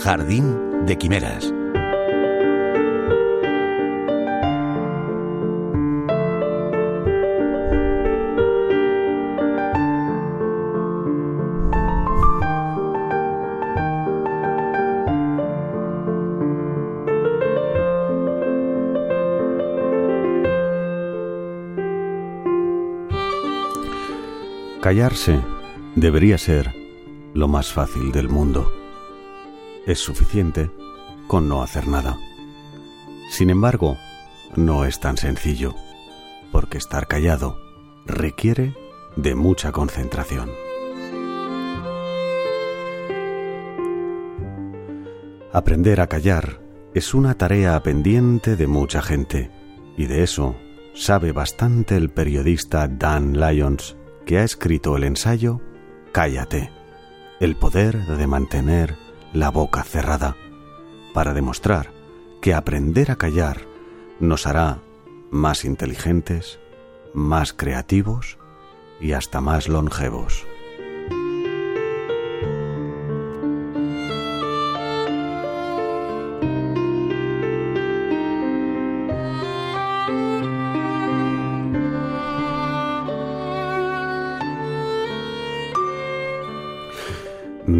Jardín de Quimeras. Callarse debería ser lo más fácil del mundo. Es suficiente con no hacer nada. Sin embargo, no es tan sencillo, porque estar callado requiere de mucha concentración. Aprender a callar es una tarea pendiente de mucha gente, y de eso sabe bastante el periodista Dan Lyons, que ha escrito el ensayo Cállate, el poder de mantener la boca cerrada, para demostrar que aprender a callar nos hará más inteligentes, más creativos y hasta más longevos.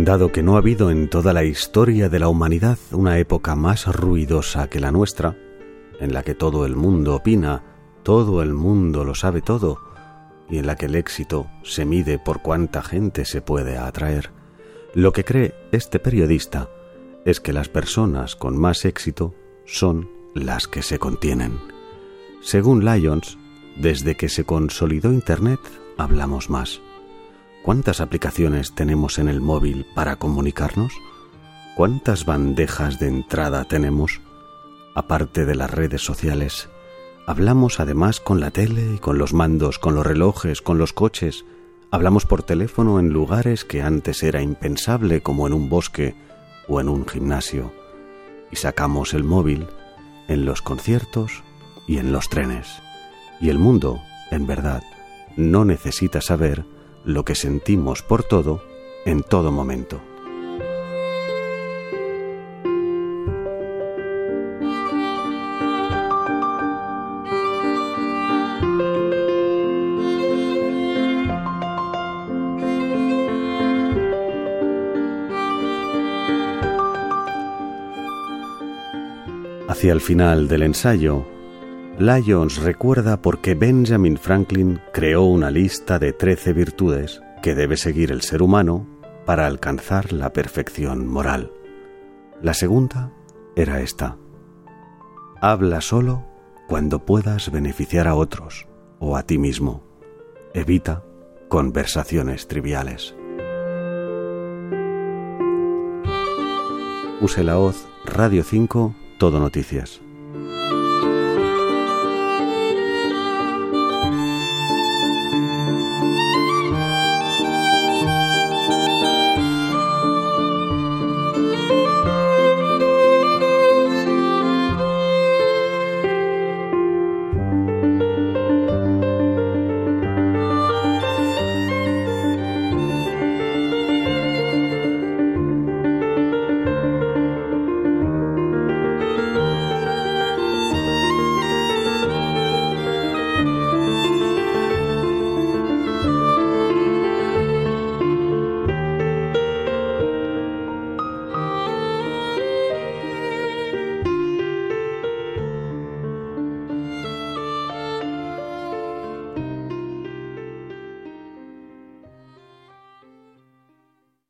Dado que no ha habido en toda la historia de la humanidad una época más ruidosa que la nuestra, en la que todo el mundo opina, todo el mundo lo sabe todo, y en la que el éxito se mide por cuánta gente se puede atraer, lo que cree este periodista es que las personas con más éxito son las que se contienen. Según Lyons, desde que se consolidó Internet hablamos más ¿Cuántas aplicaciones tenemos en el móvil para comunicarnos? ¿Cuántas bandejas de entrada tenemos? Aparte de las redes sociales, hablamos además con la tele y con los mandos, con los relojes, con los coches. Hablamos por teléfono en lugares que antes era impensable como en un bosque o en un gimnasio. Y sacamos el móvil en los conciertos y en los trenes. Y el mundo, en verdad, no necesita saber lo que sentimos por todo en todo momento. Hacia el final del ensayo, Lyons recuerda por qué Benjamin Franklin creó una lista de trece virtudes que debe seguir el ser humano para alcanzar la perfección moral. La segunda era esta. Habla solo cuando puedas beneficiar a otros o a ti mismo. Evita conversaciones triviales. Use la hoz Radio 5 Todo Noticias.